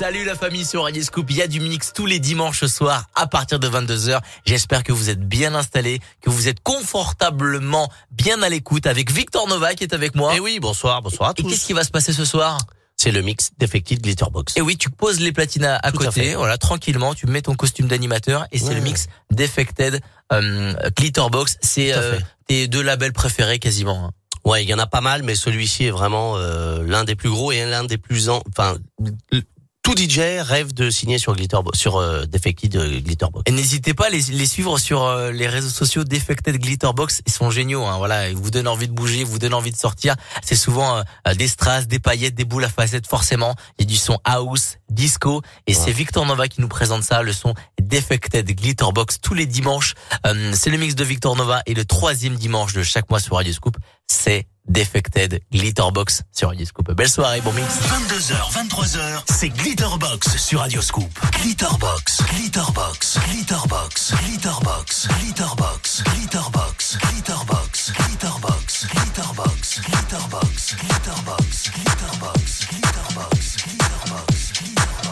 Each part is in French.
Salut la famille sur Radio Scoop. Il y a du mix tous les dimanches soirs à partir de 22h. J'espère que vous êtes bien installés, que vous êtes confortablement bien à l'écoute avec Victor Nova qui est avec moi. Et eh oui, bonsoir, bonsoir à tous. Et qu'est-ce qui va se passer ce soir? C'est le mix Defected Glitterbox. Et oui, tu poses les platinas à côté, voilà, tranquillement, tu mets ton costume d'animateur et c'est le mix Defected euh, Glitterbox. C'est euh, tes deux labels préférés quasiment. Hein. Ouais, il y en a pas mal, mais celui-ci est vraiment euh, l'un des plus gros et l'un des plus en, enfin tout DJ rêve de signer sur Glitterbox, sur euh, Defected euh, Glitterbox. Et n'hésitez pas à les, les suivre sur euh, les réseaux sociaux Defected Glitterbox. Ils sont géniaux. Hein, voilà, ils vous donnent envie de bouger, ils vous donnent envie de sortir. C'est souvent des strass, des paillettes, des boules à facettes. Forcément, il y a du son house, disco, et c'est Victor Nova qui nous présente ça. Le son Defected Glitterbox tous les dimanches. c'est le mix de Victor Nova et le troisième dimanche de chaque mois sur Radio Scoop, c'est Defected Glitterbox sur Radio Scoop. Belle soirée, bon mix. 22h, 23h, c'est Glitterbox sur Radio Scoop. Glitterbox, Glitterbox, Glitterbox, Glitterbox, Glitterbox, Glitterbox, Glitterbox, Glitterbox, Glitterbox, Glitterbox, Glitterbox, Glitterbox, Glitterbox. on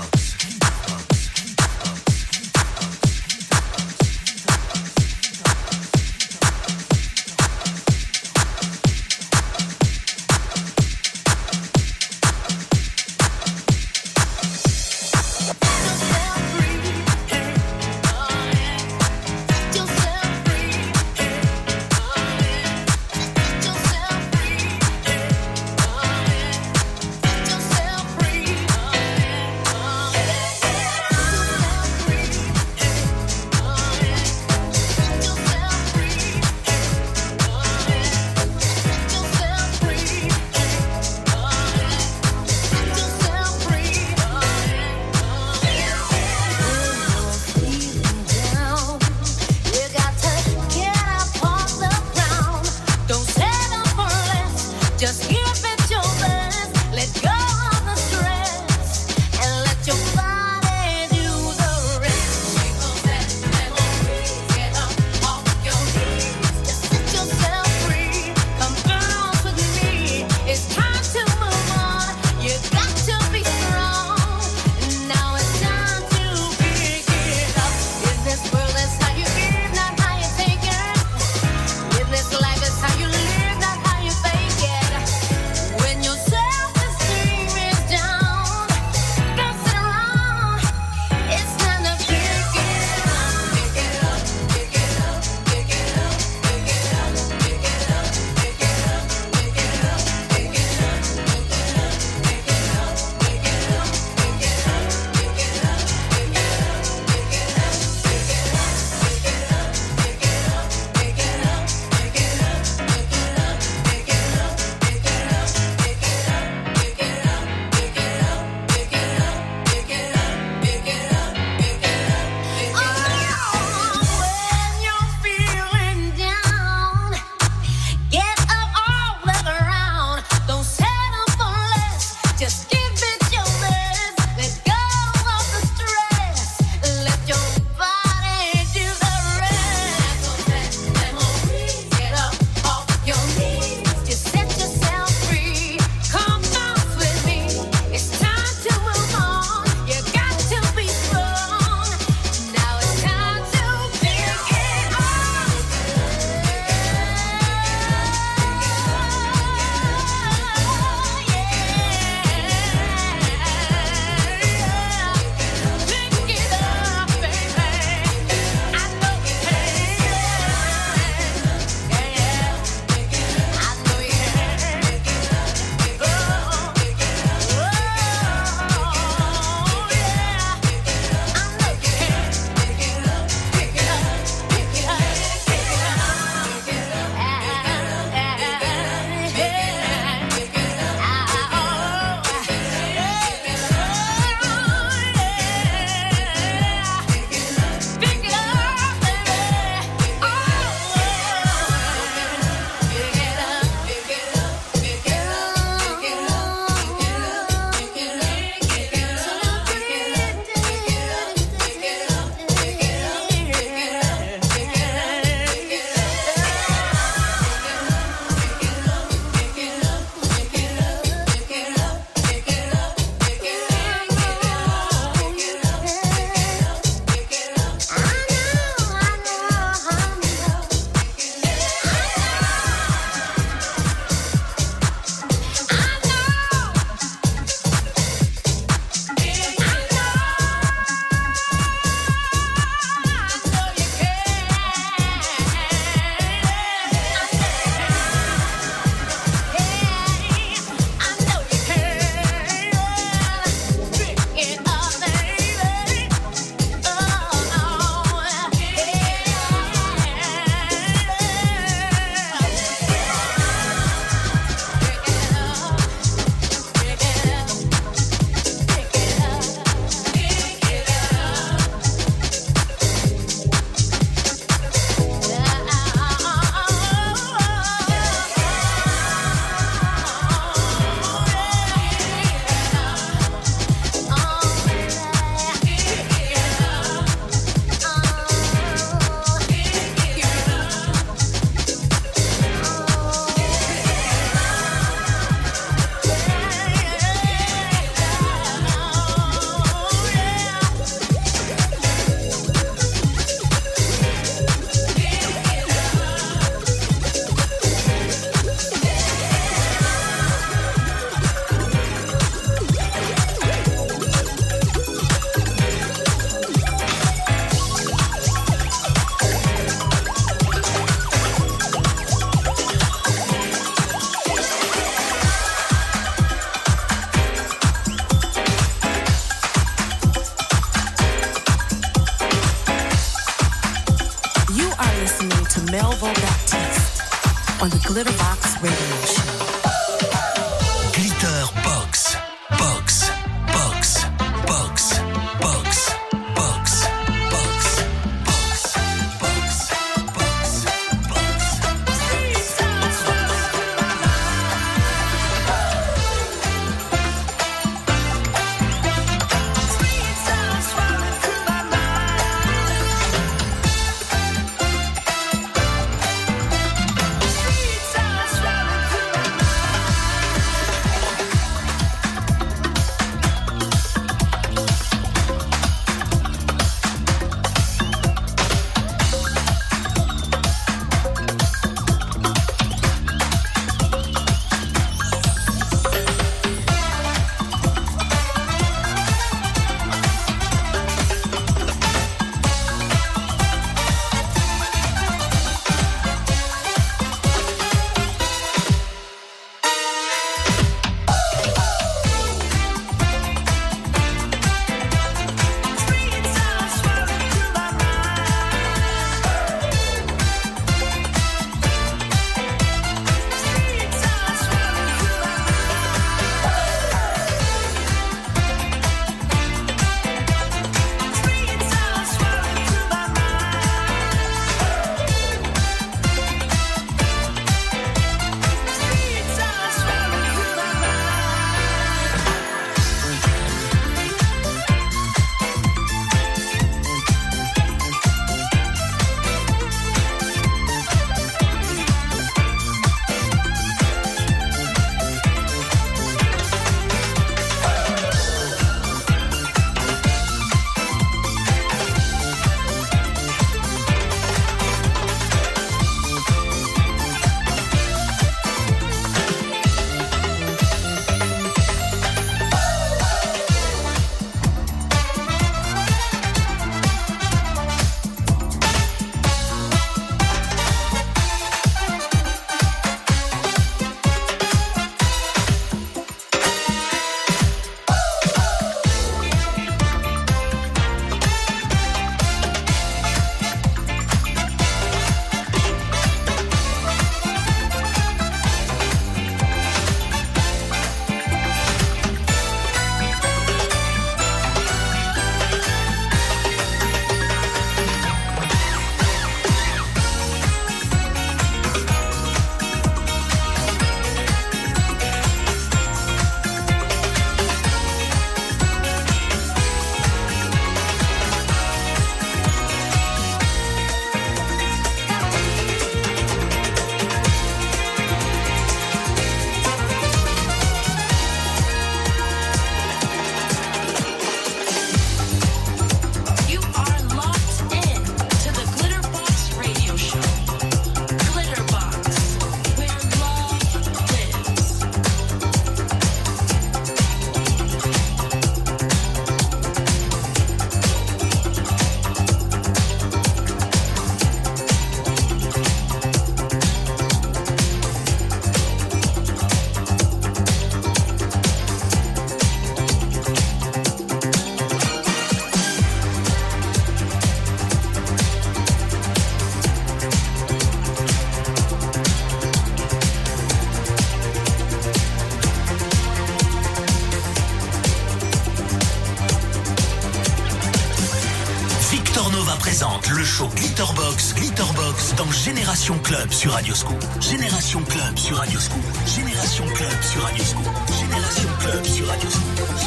like you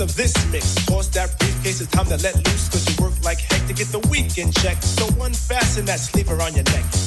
of this mix. Toss that briefcase, it's time to let loose. Cause you work like heck to get the weekend check. So unfasten that sleeper on your neck.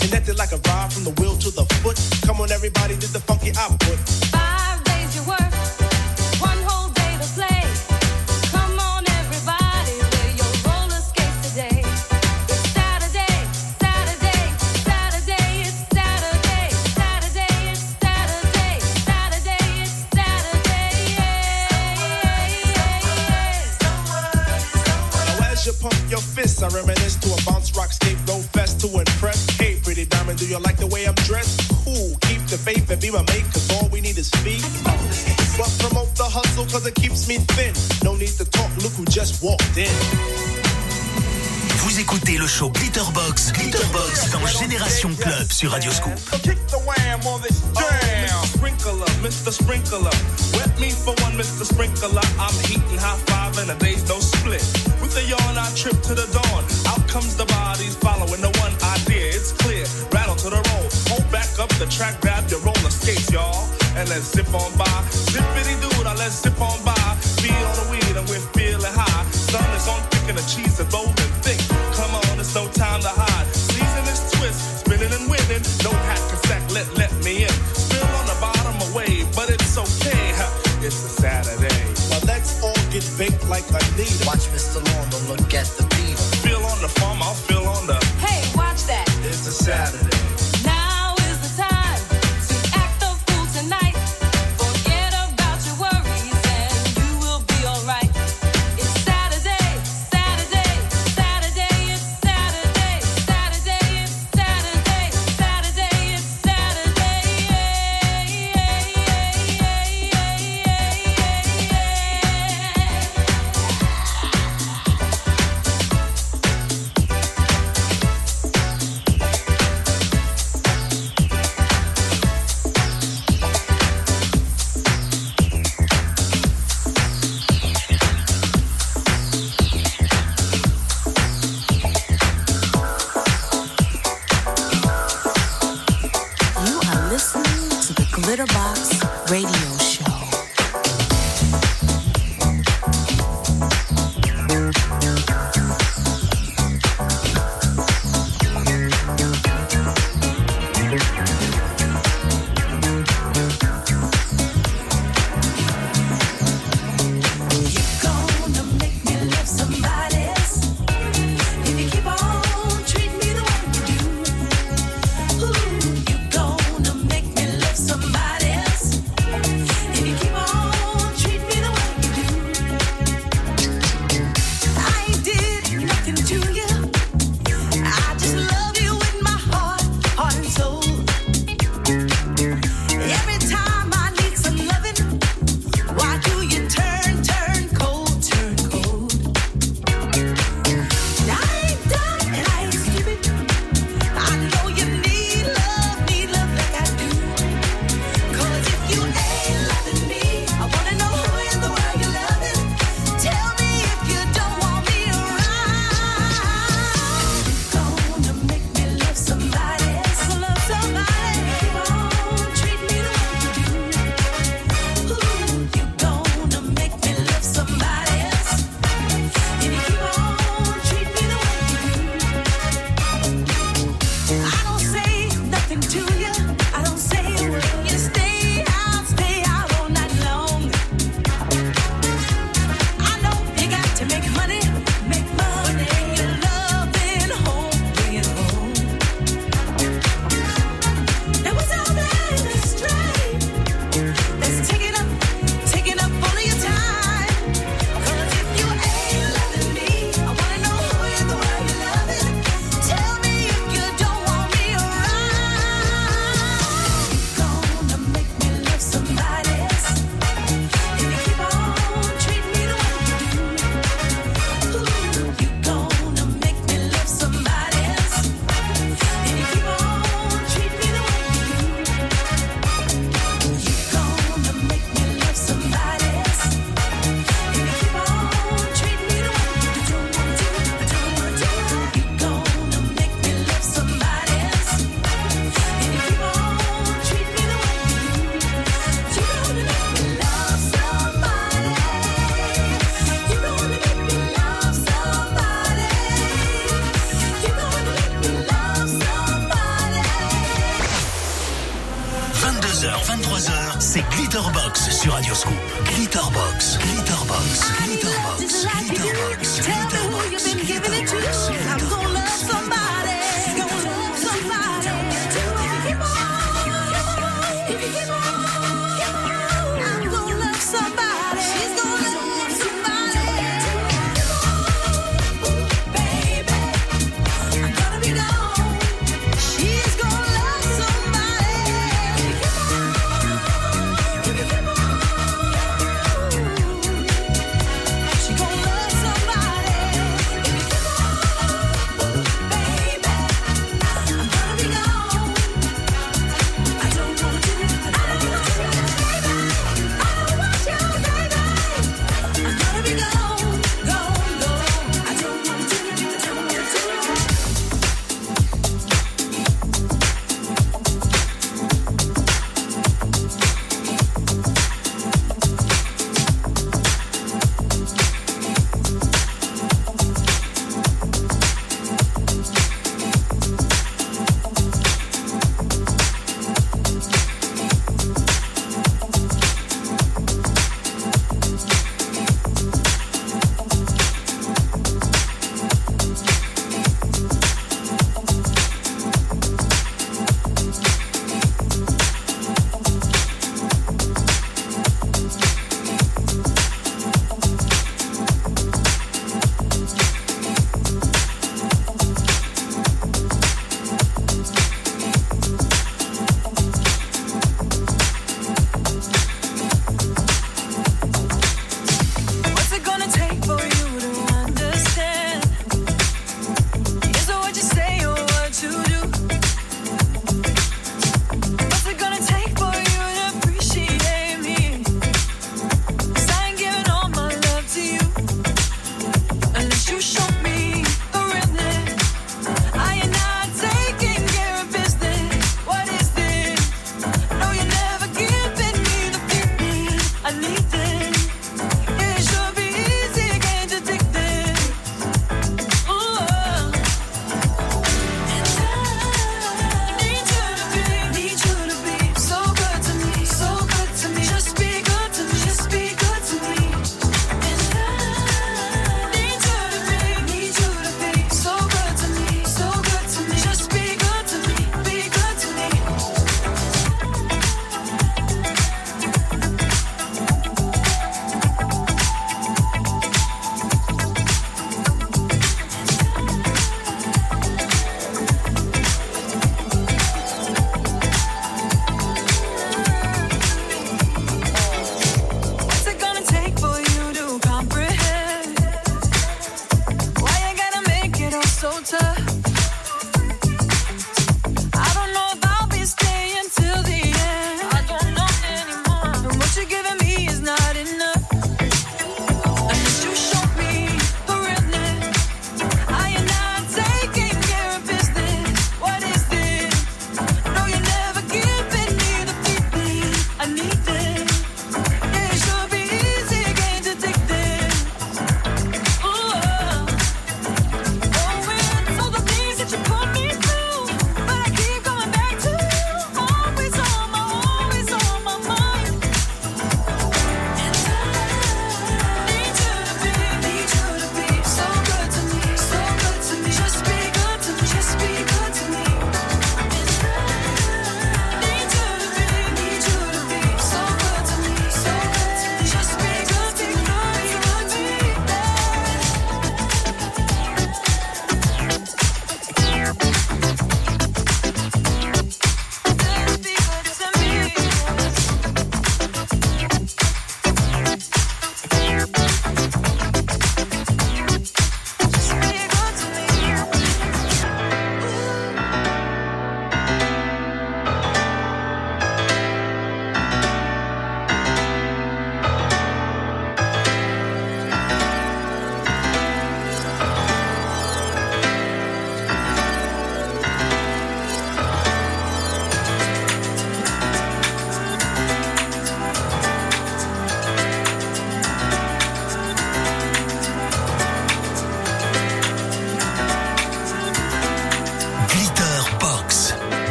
Radio Scoop.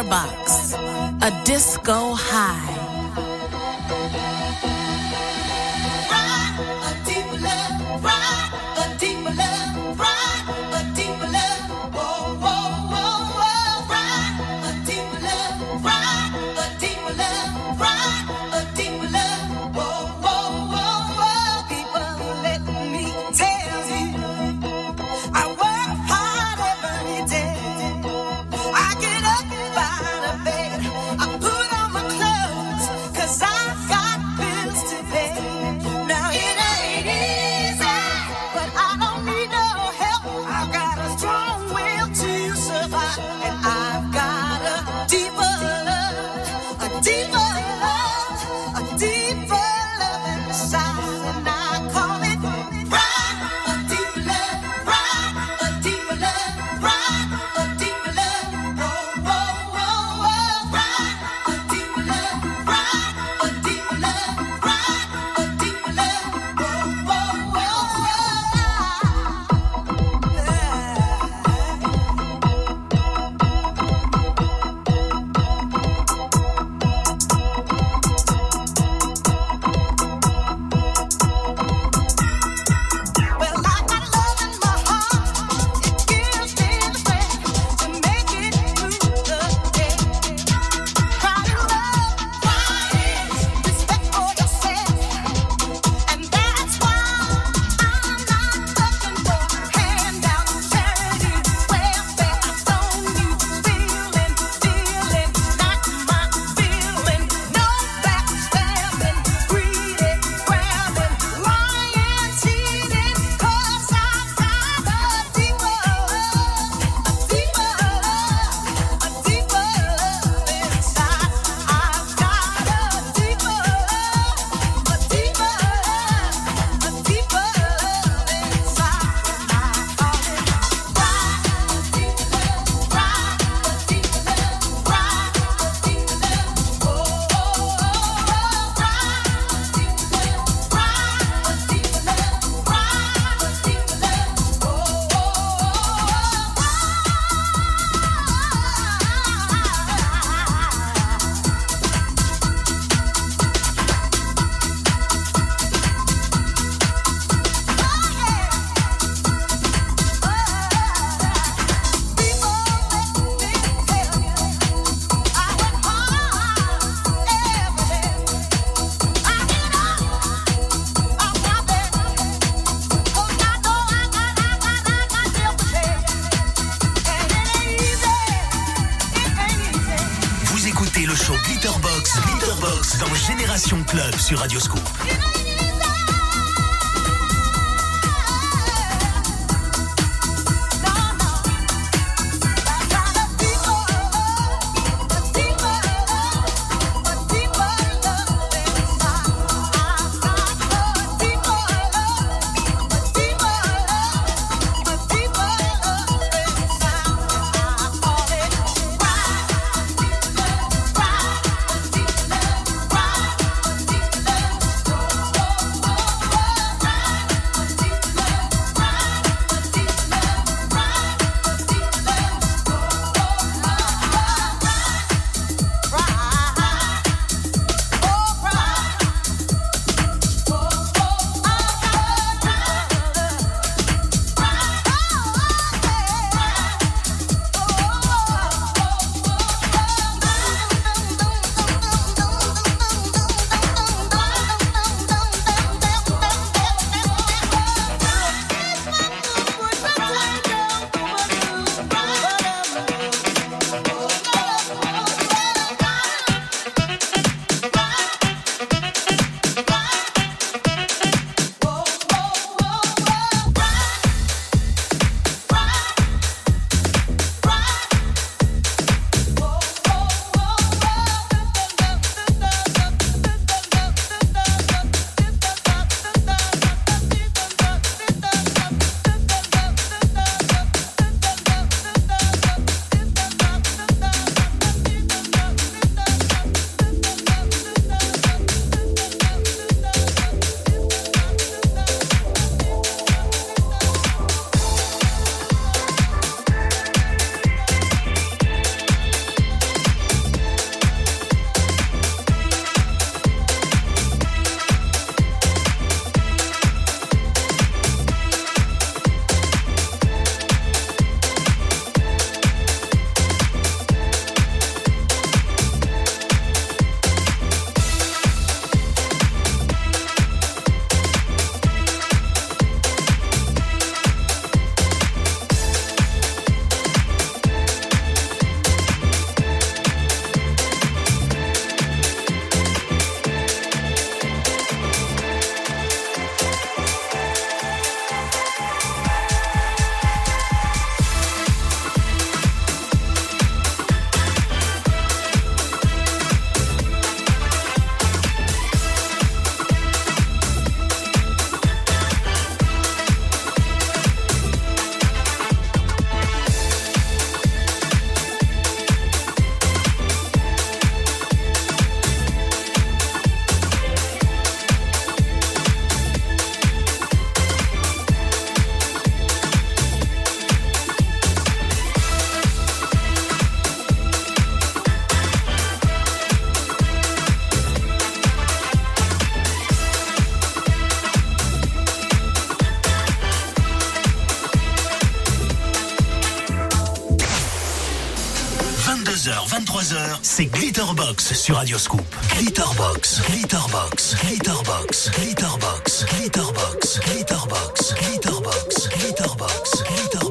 Glitterbox, a disco high. Sur Radio Scoop. C'est Glitterbox sur Radioscoop. Glitterbox, Glitterbox, Glitterbox, Glitterbox, Glitterbox, Glitterbox, Glitterbox, Glitterbox, Glitterbox,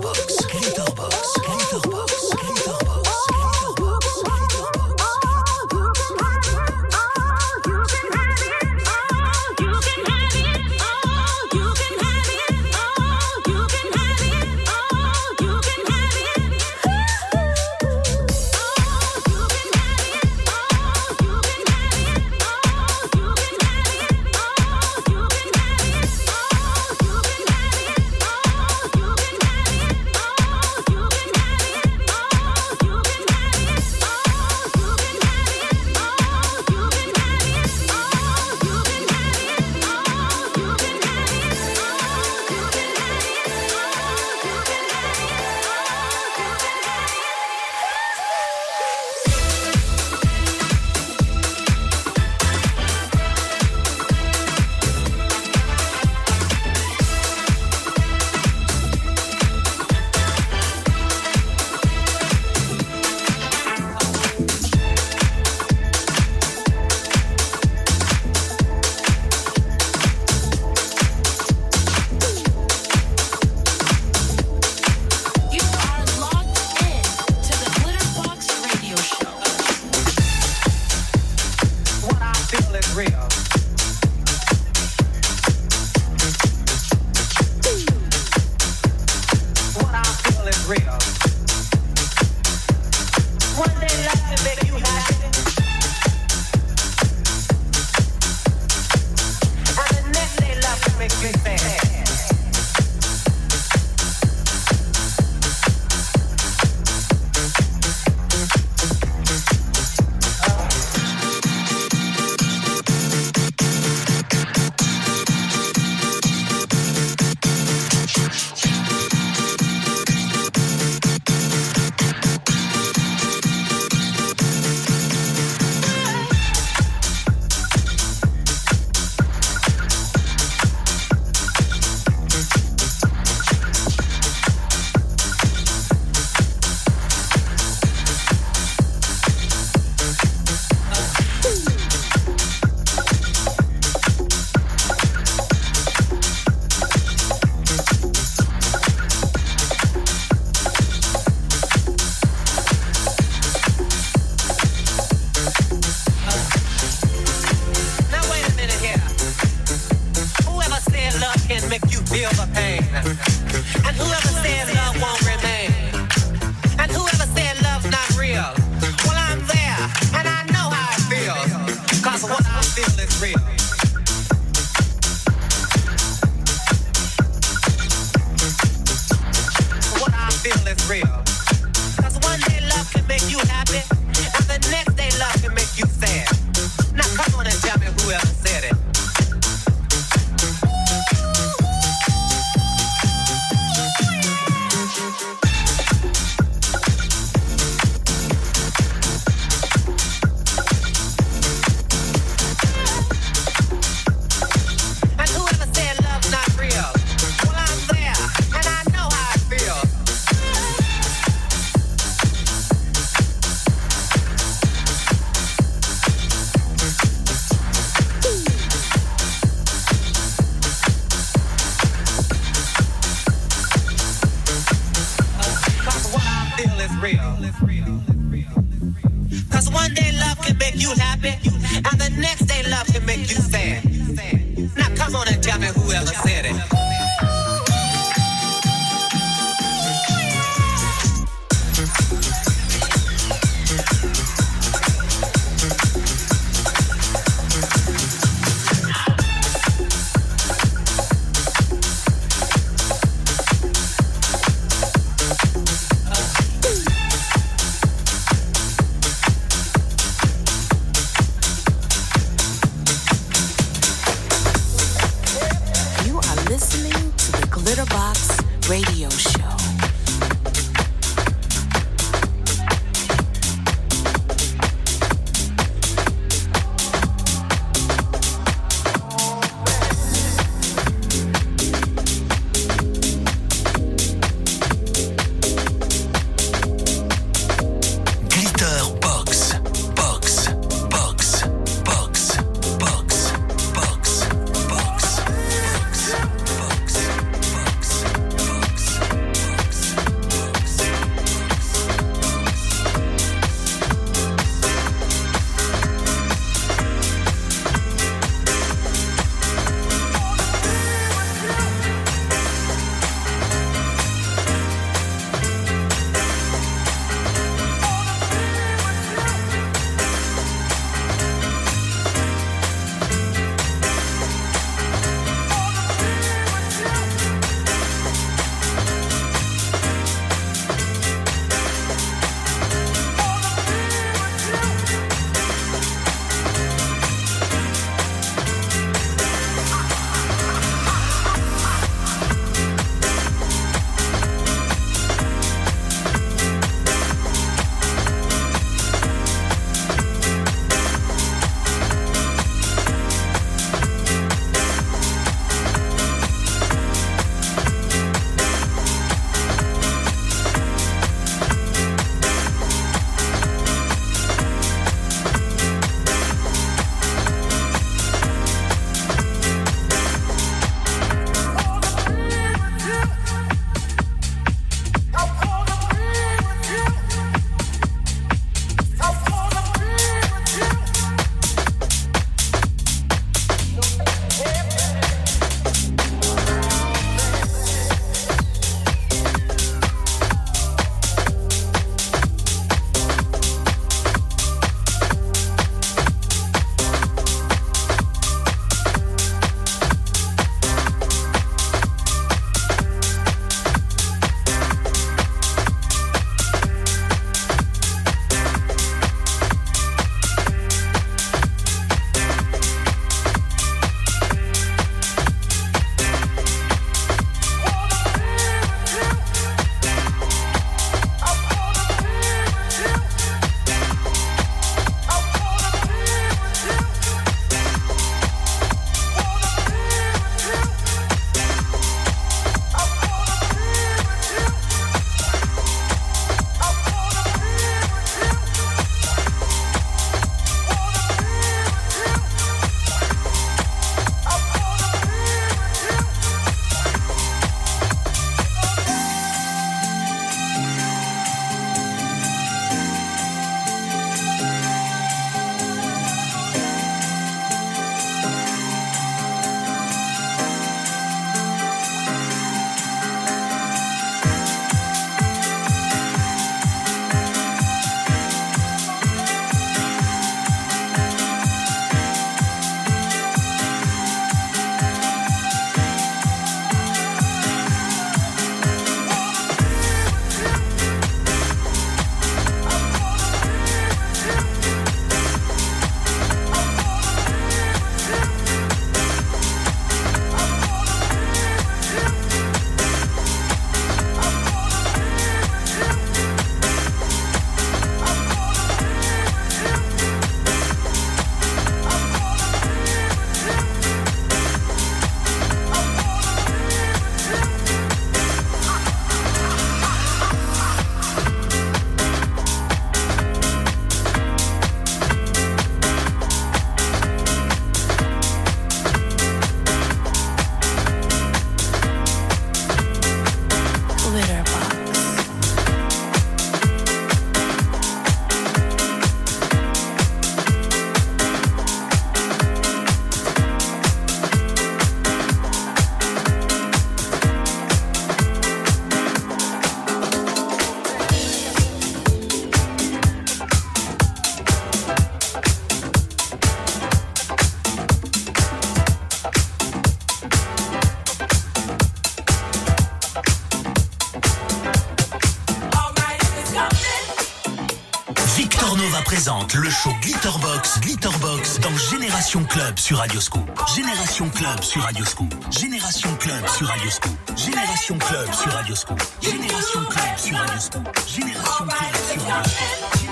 Club sur Radioscoop. Génération Club sur Radioscoop. Génération Club sur Radioscoop. Génération Club sur Radioscoop. Génération Club sur Radioscoop. Génération Club sur Radioscoop.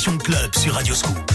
Club sur Radio Scoop.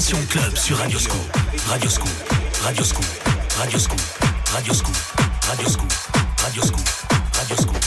Club sur Radio Scoop. Radio Scoop. Radio Scoop. Radio Scoop. Radio Scoop. Radio Scoop. Radio Scoop. Radio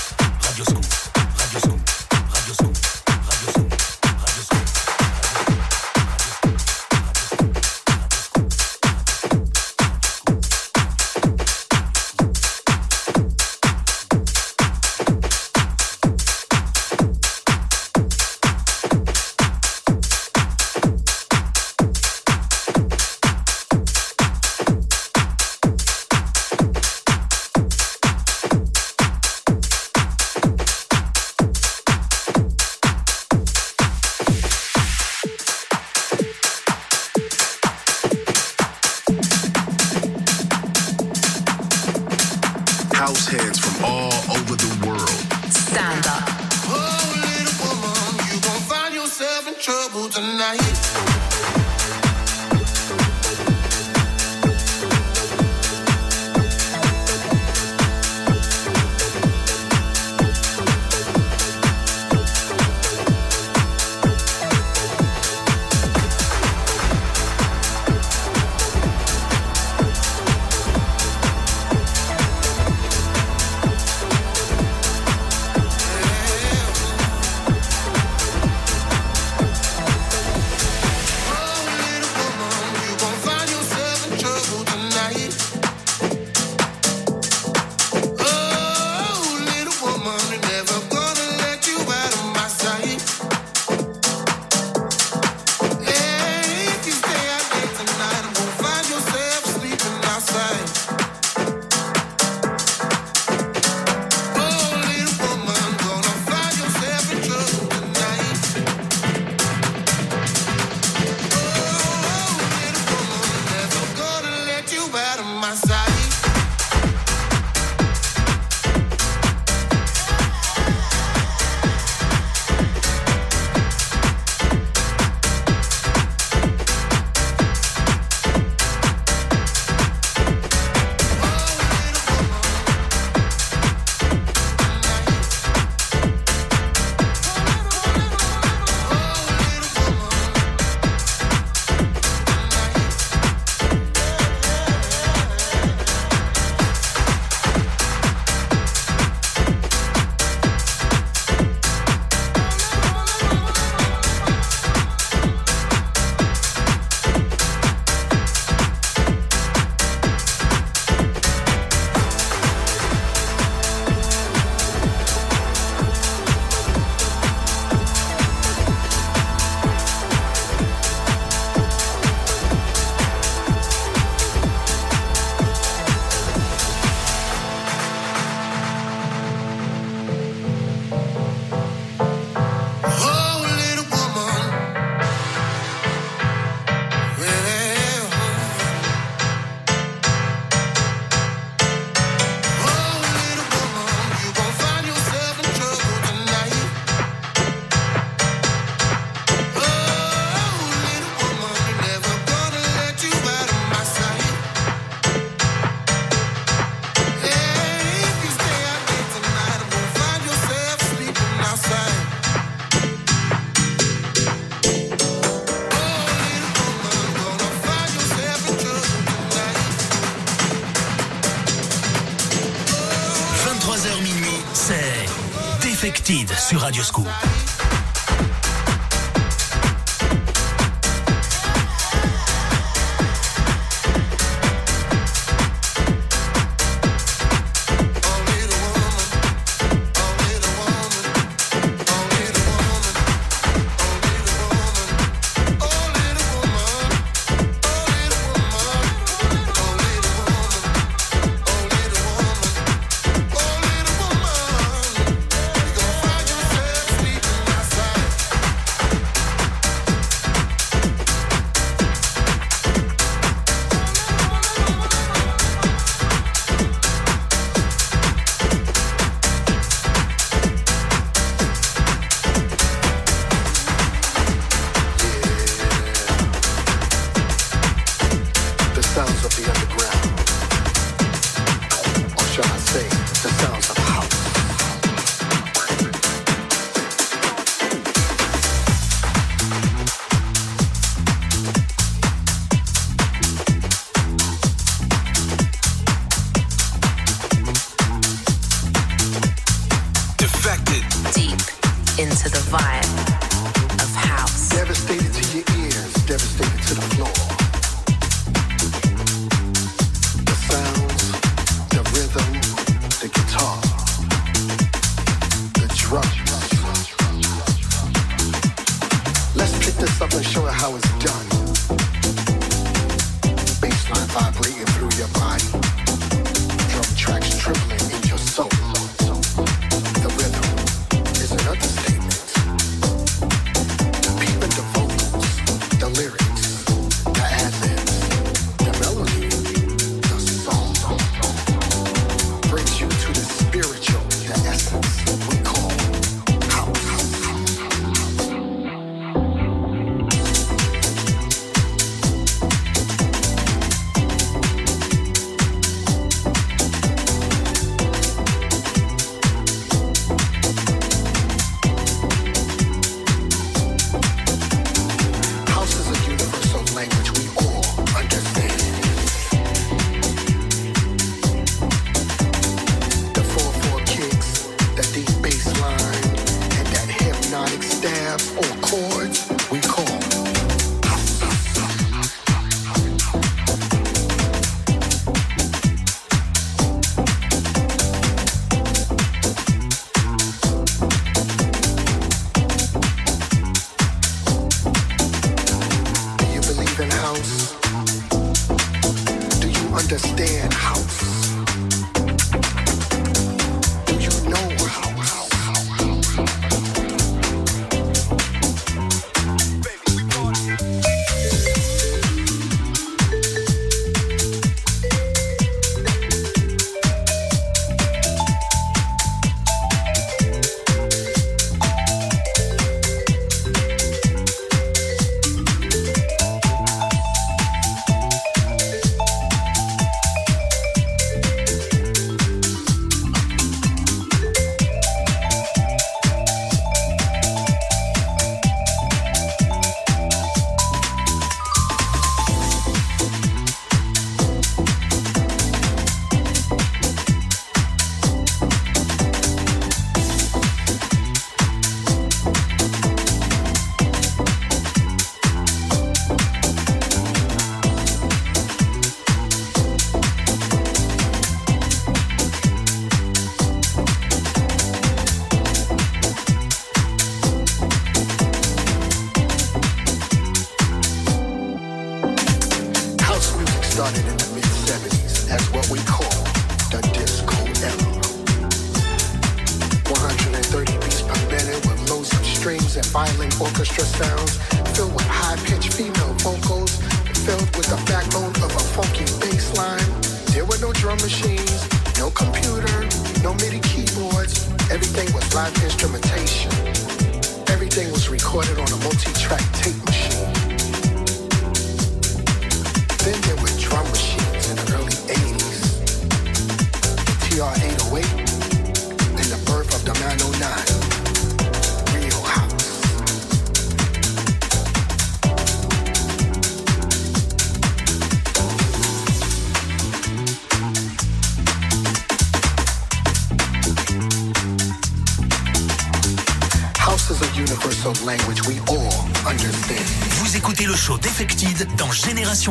Radio Scoop.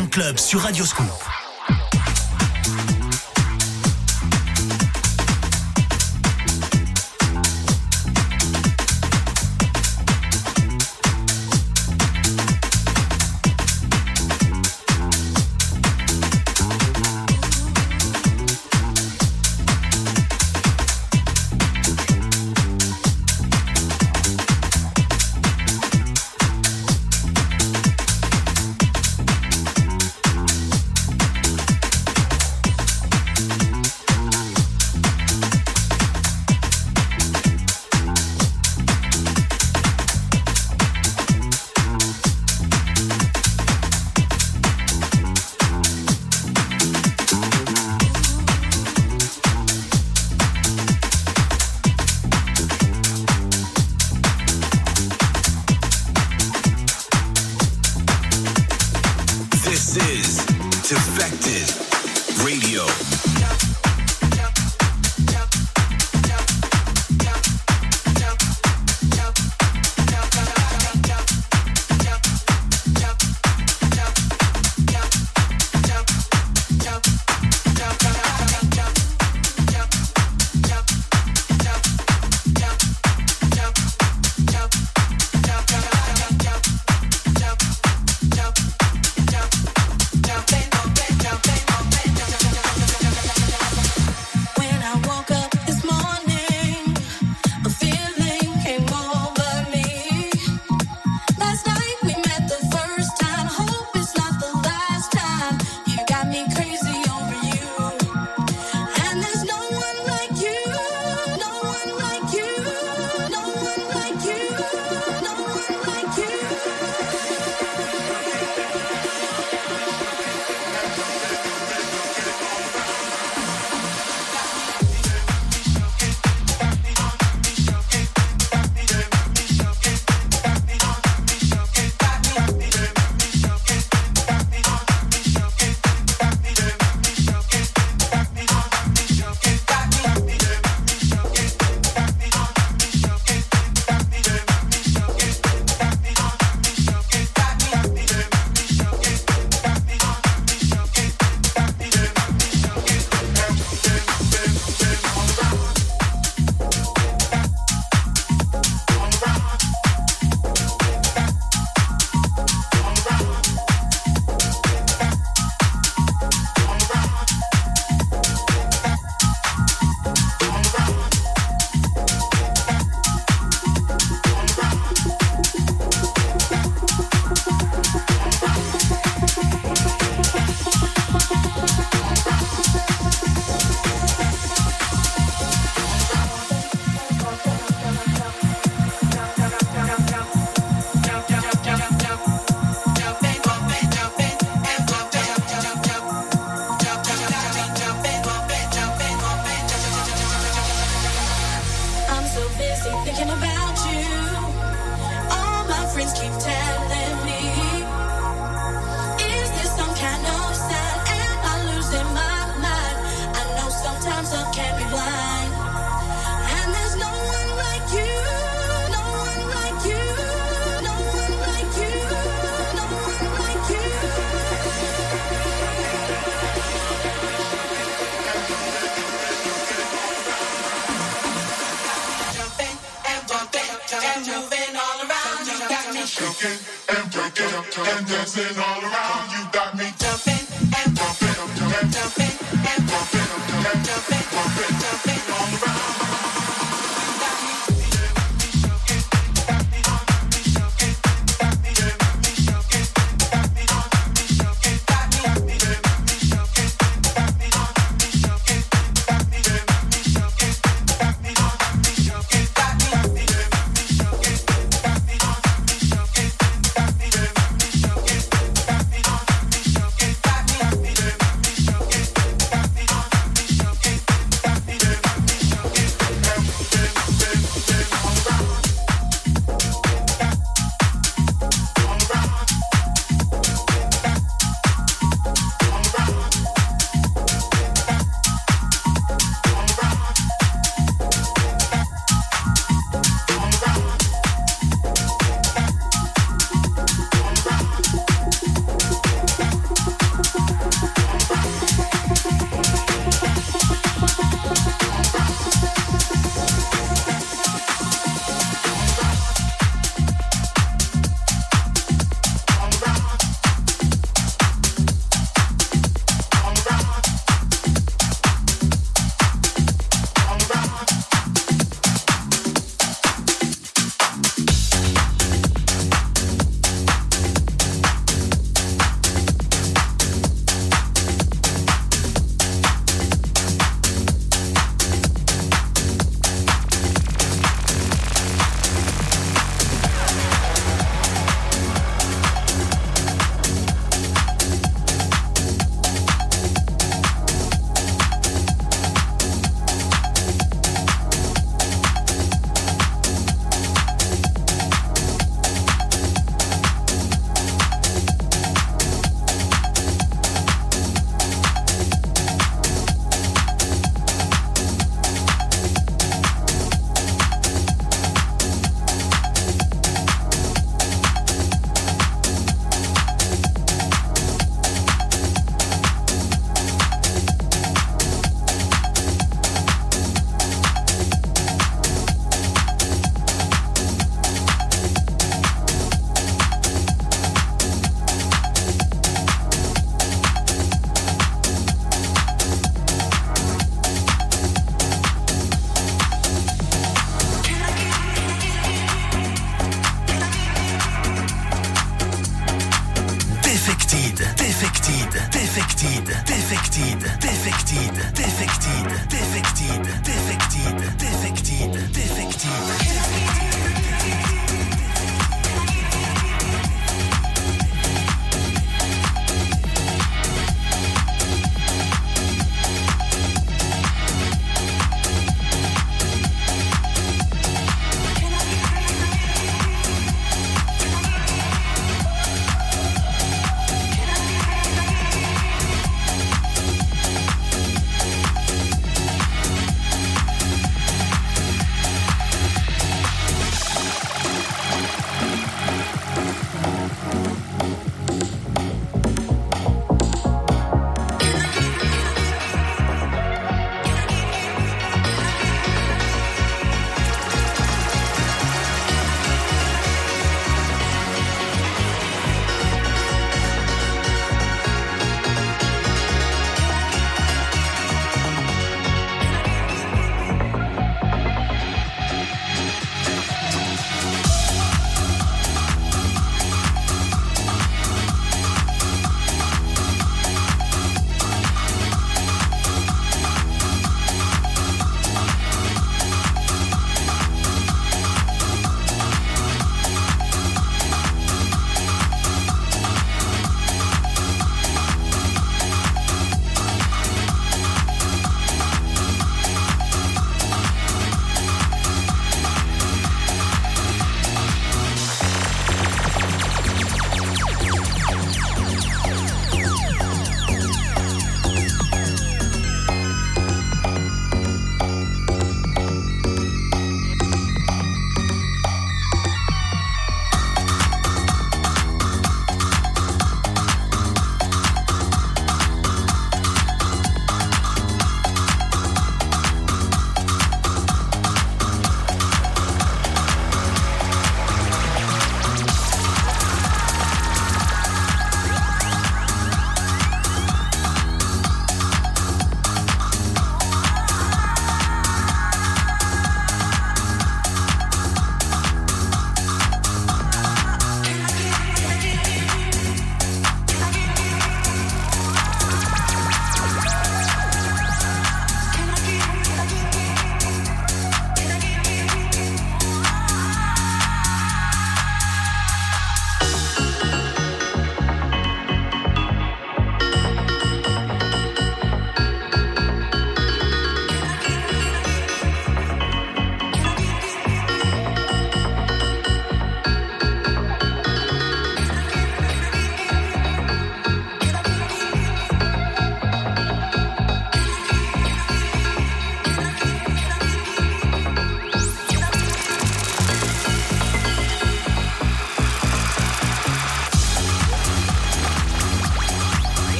Club sur Radio Scoop.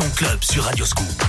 Club sur Radio Scoop.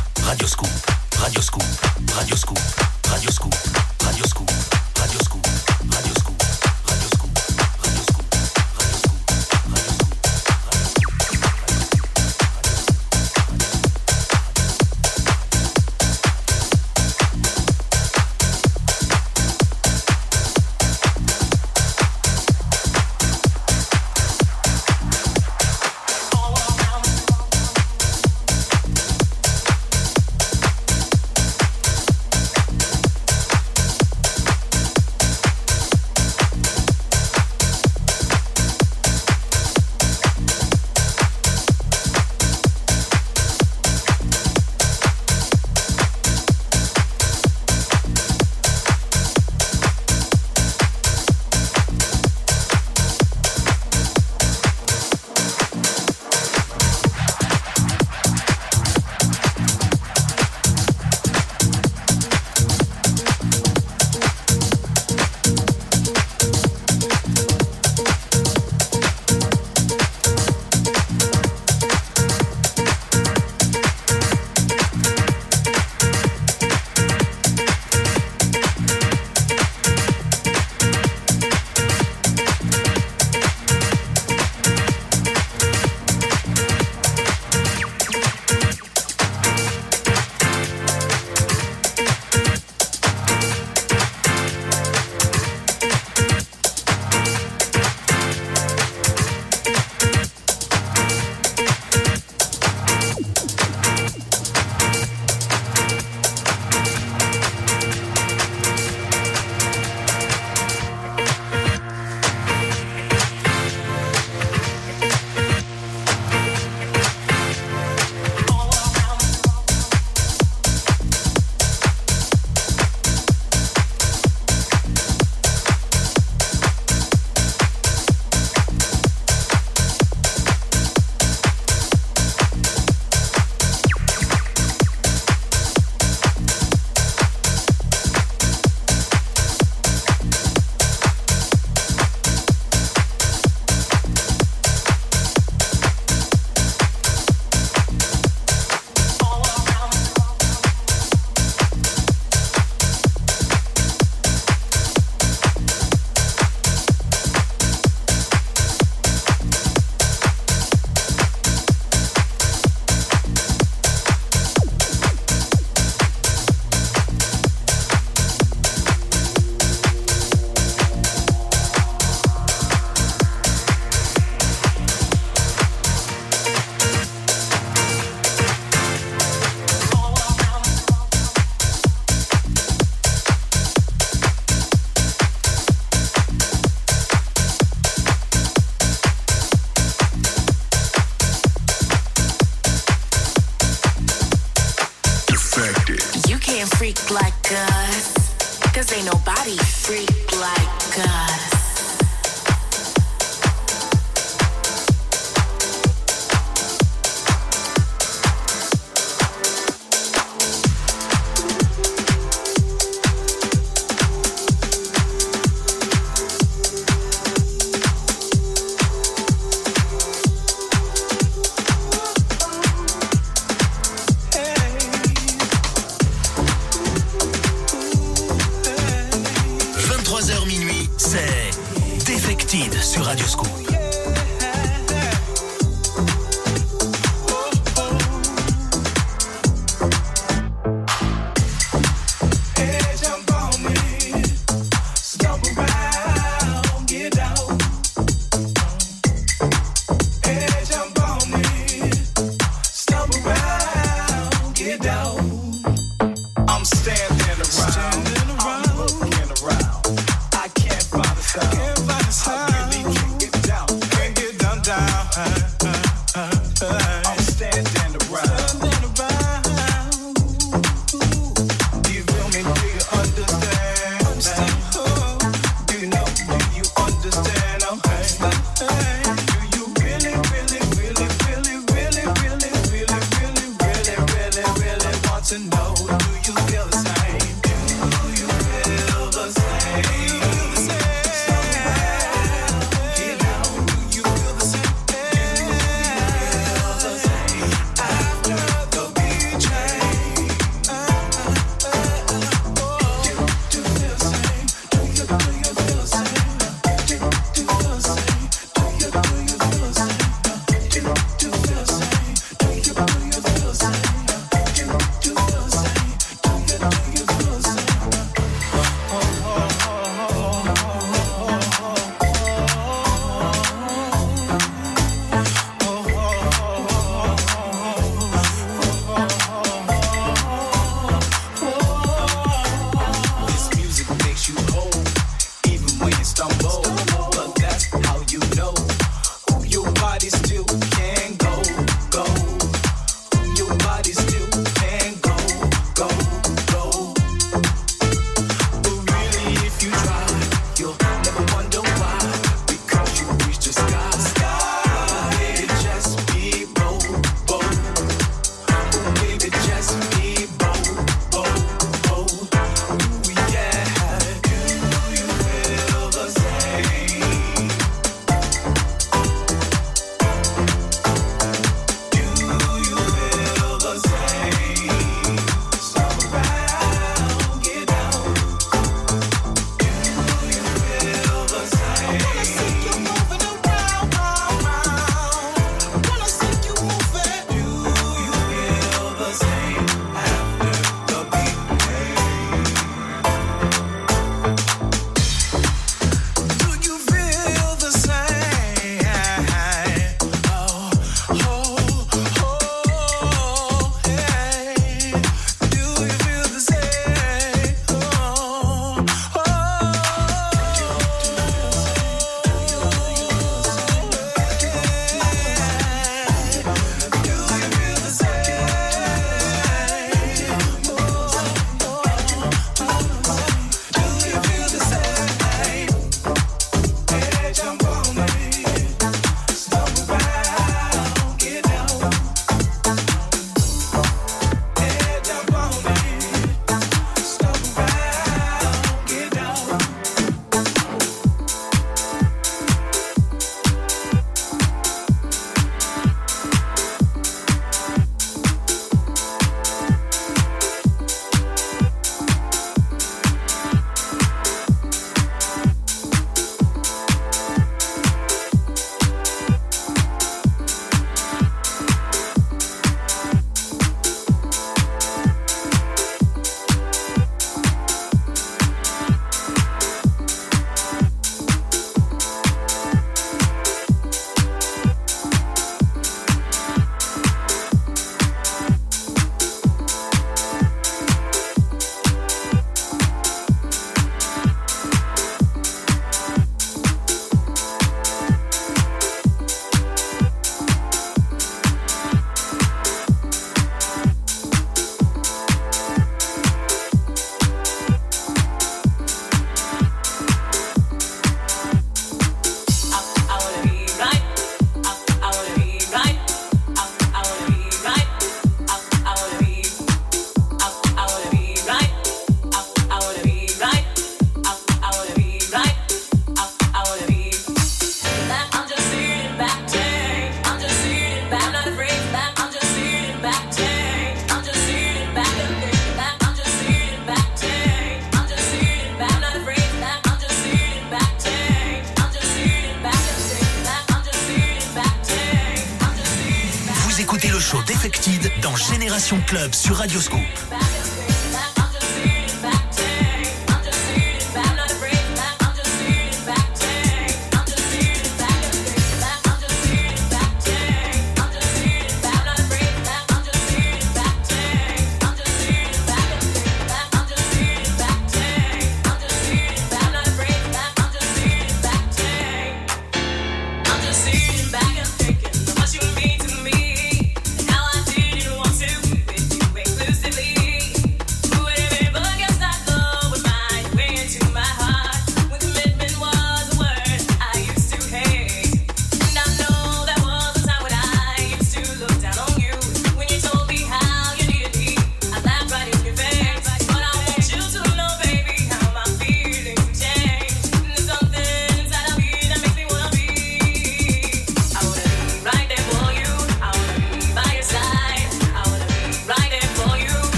Club sur Radioscope.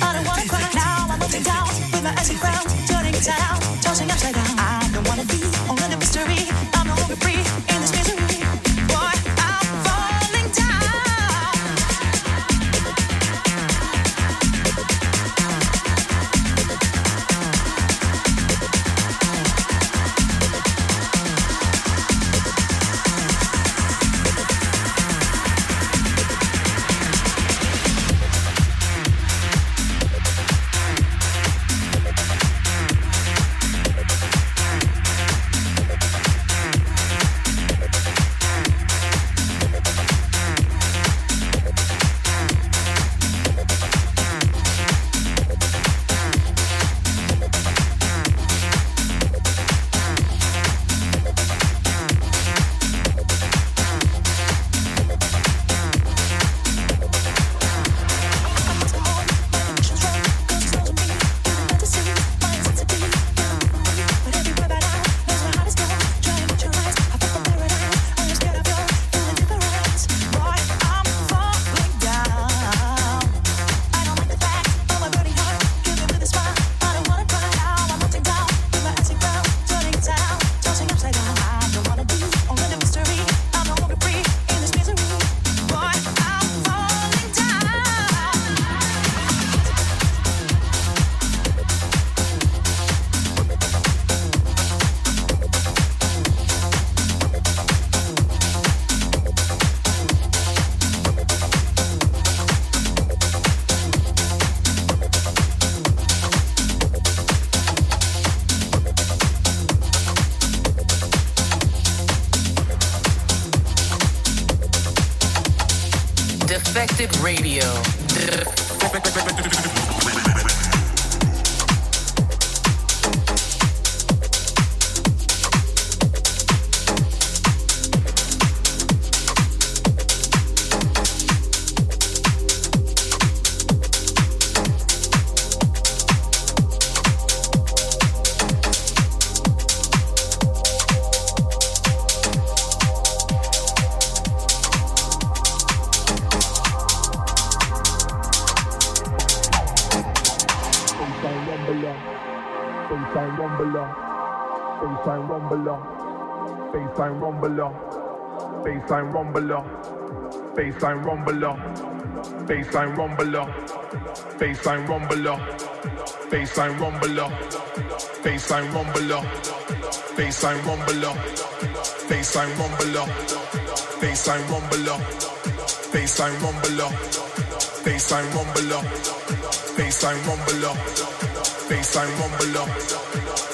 I don't wanna cry now. I'm up down with my eyes ground, turning it down, tossing upside down. Baseline rumbler, baseline rumbler, baseline rumbler, baseline rumbler, baseline rumbler, baseline rumbler, baseline rumbler, baseline rumbler, baseline rumbler, baseline rumbler, baseline rumbler, baseline rumbler, baseline rumbler,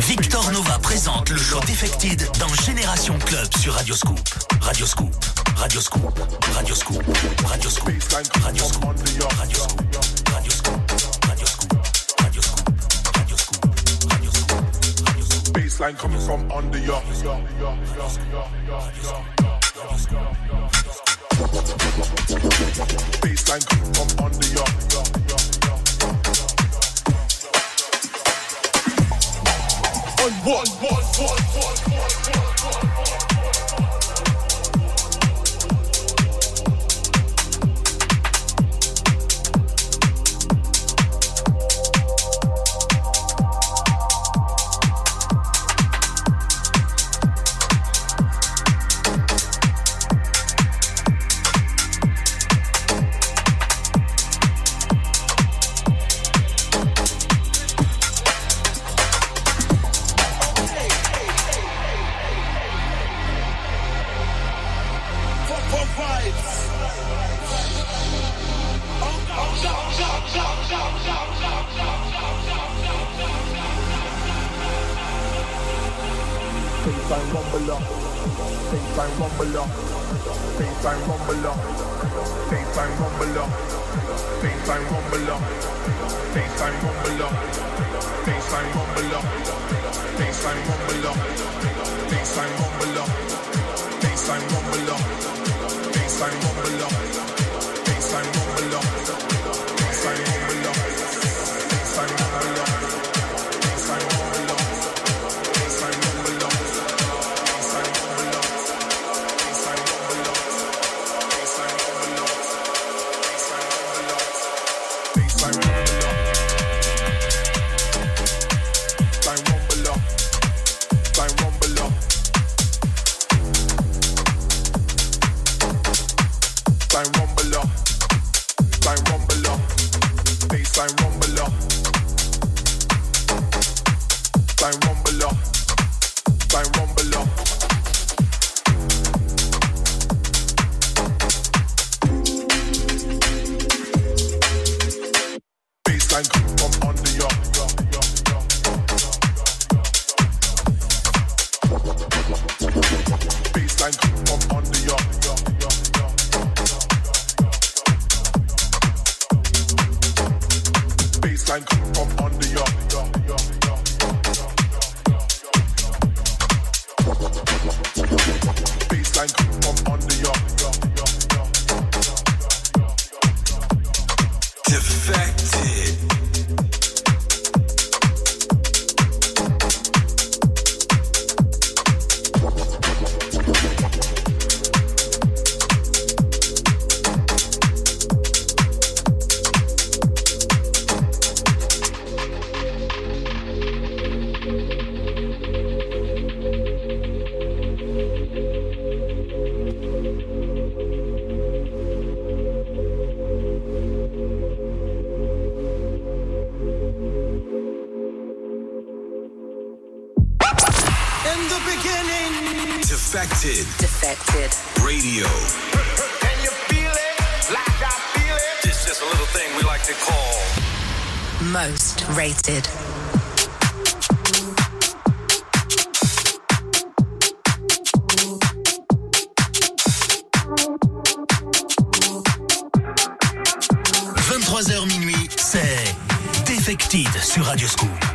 Victor Nova présente le show Defected dans Génération Club sur Radio Scoop. Defected. Defected. Radio. Can you feel it like I feel it? It's just a little thing we like to call. Most rated. Defected Radio Scoop.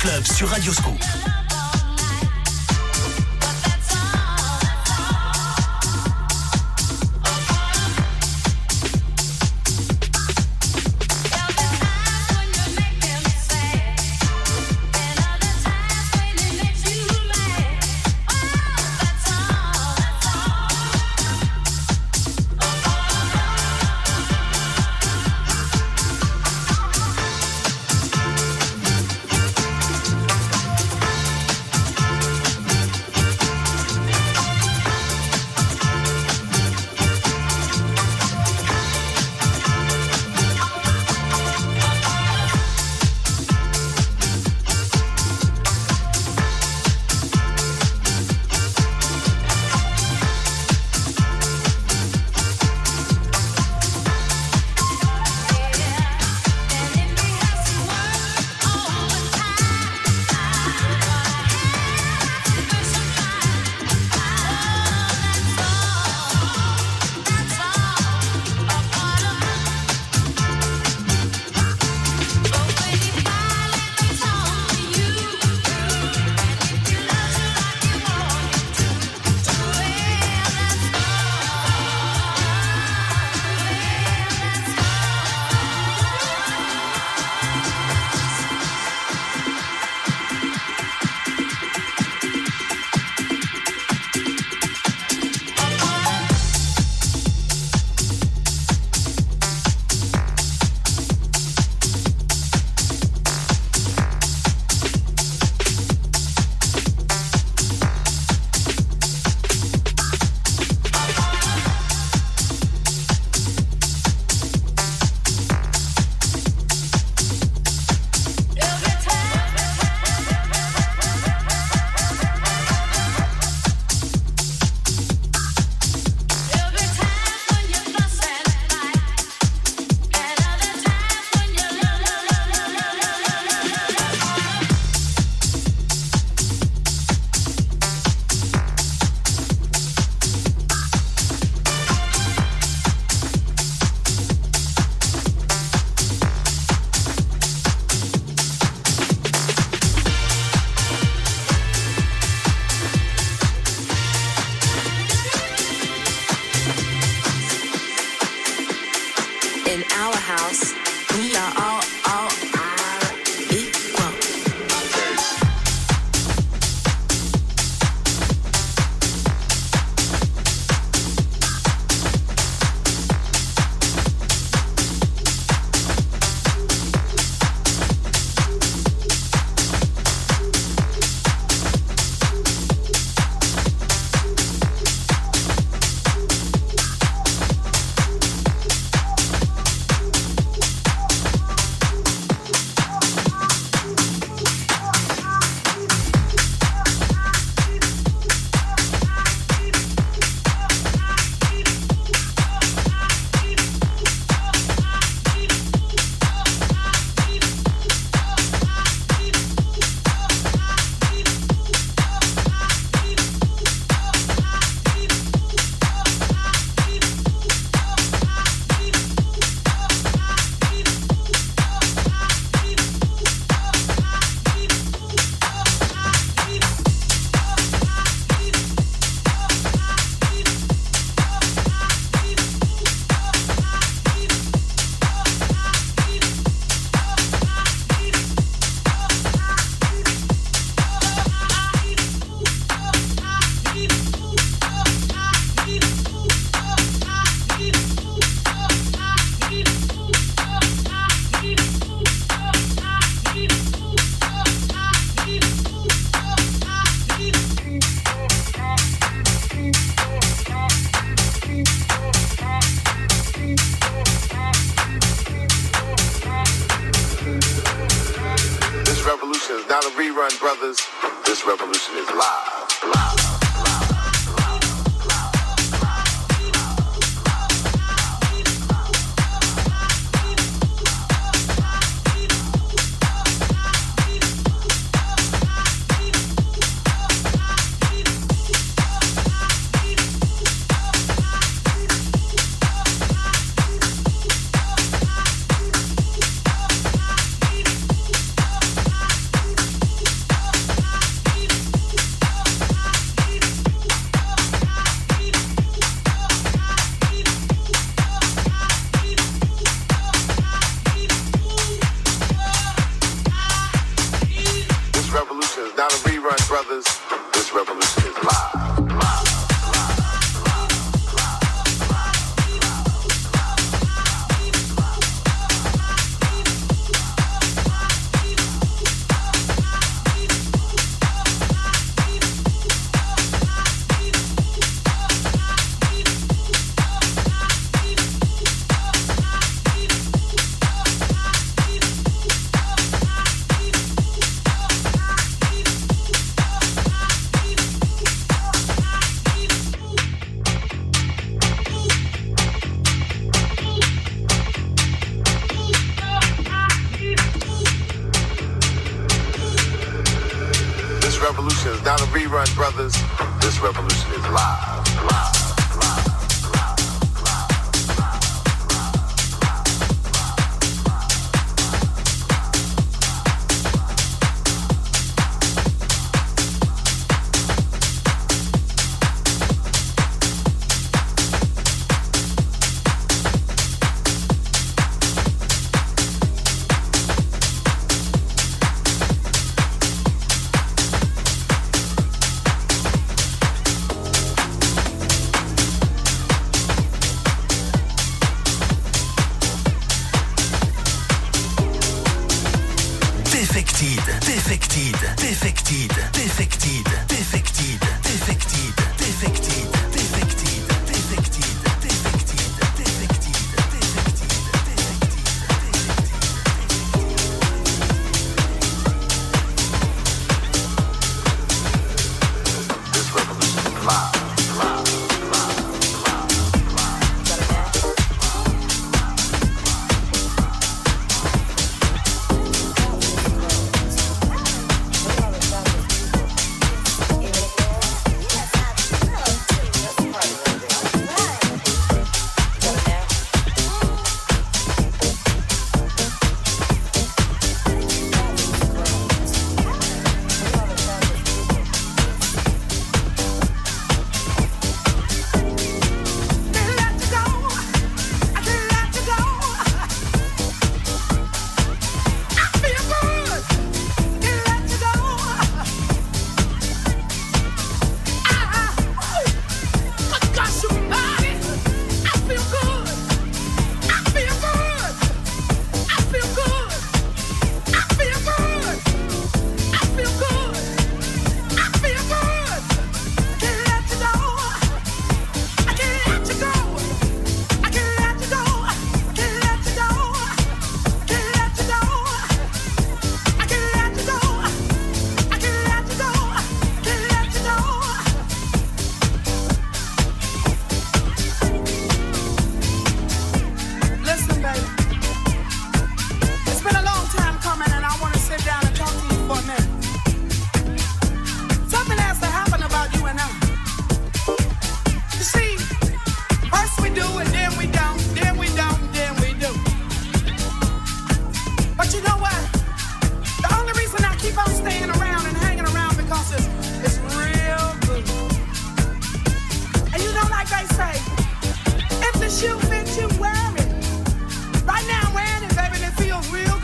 Club sur Radio